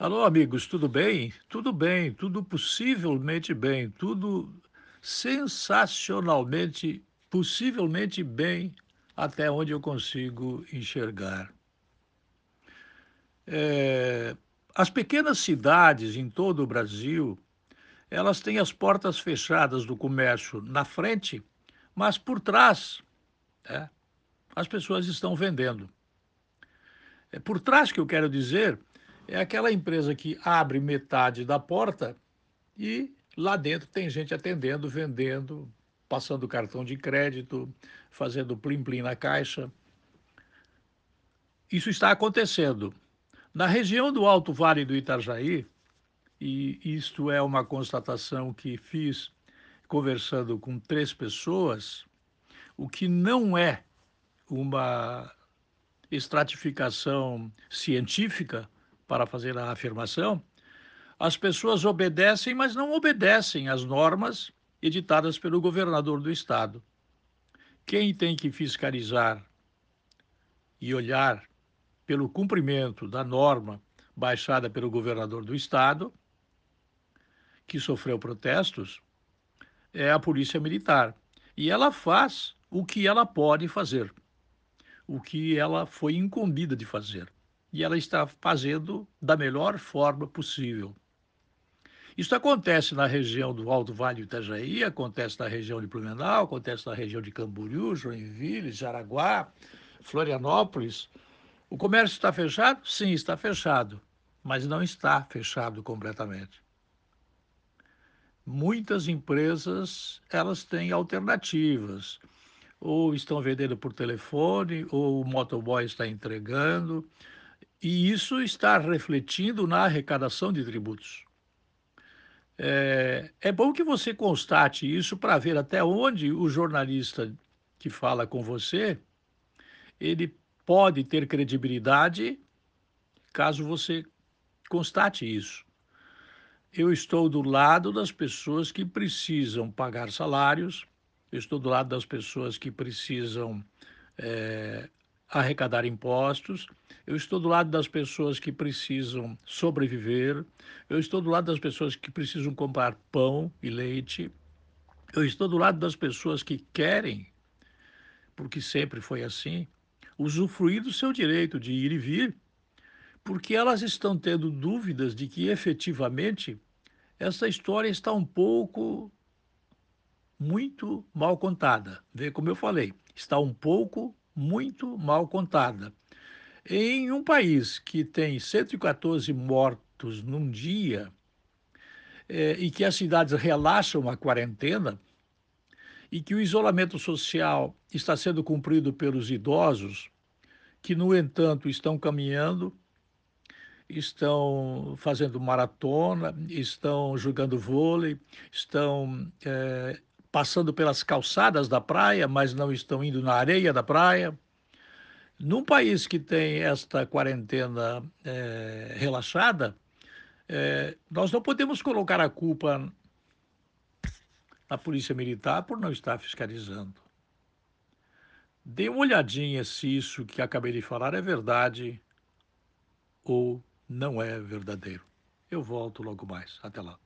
Alô, amigos, tudo bem? Tudo bem, tudo possivelmente bem, tudo sensacionalmente, possivelmente bem, até onde eu consigo enxergar. É, as pequenas cidades em todo o Brasil, elas têm as portas fechadas do comércio na frente, mas por trás, né, as pessoas estão vendendo. É por trás que eu quero dizer é aquela empresa que abre metade da porta e lá dentro tem gente atendendo, vendendo, passando cartão de crédito, fazendo plim-plim na caixa. Isso está acontecendo. Na região do Alto Vale do Itajaí, e isto é uma constatação que fiz conversando com três pessoas, o que não é uma estratificação científica, para fazer a afirmação, as pessoas obedecem, mas não obedecem às normas editadas pelo governador do estado. Quem tem que fiscalizar e olhar pelo cumprimento da norma baixada pelo governador do estado, que sofreu protestos, é a Polícia Militar. E ela faz o que ela pode fazer, o que ela foi incumbida de fazer e ela está fazendo da melhor forma possível. Isso acontece na região do Alto Vale do Itajaí, acontece na região de Blumenau, acontece na região de Camboriú, Joinville, Jaraguá, Florianópolis. O comércio está fechado? Sim, está fechado, mas não está fechado completamente. Muitas empresas, elas têm alternativas. Ou estão vendendo por telefone, ou o motoboy está entregando, e isso está refletindo na arrecadação de tributos. É, é bom que você constate isso para ver até onde o jornalista que fala com você ele pode ter credibilidade caso você constate isso. Eu estou do lado das pessoas que precisam pagar salários, eu estou do lado das pessoas que precisam é, arrecadar impostos, eu estou do lado das pessoas que precisam sobreviver, eu estou do lado das pessoas que precisam comprar pão e leite, eu estou do lado das pessoas que querem, porque sempre foi assim, usufruir do seu direito de ir e vir, porque elas estão tendo dúvidas de que efetivamente essa história está um pouco muito mal contada. Vê como eu falei, está um pouco muito mal contada. Em um país que tem 114 mortos num dia é, e que as cidades relaxam a quarentena e que o isolamento social está sendo cumprido pelos idosos, que, no entanto, estão caminhando, estão fazendo maratona, estão jogando vôlei, estão é, passando pelas calçadas da praia, mas não estão indo na areia da praia. Num país que tem esta quarentena é, relaxada, é, nós não podemos colocar a culpa na Polícia Militar por não estar fiscalizando. Dê uma olhadinha se isso que acabei de falar é verdade ou não é verdadeiro. Eu volto logo mais. Até lá.